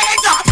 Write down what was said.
快点走。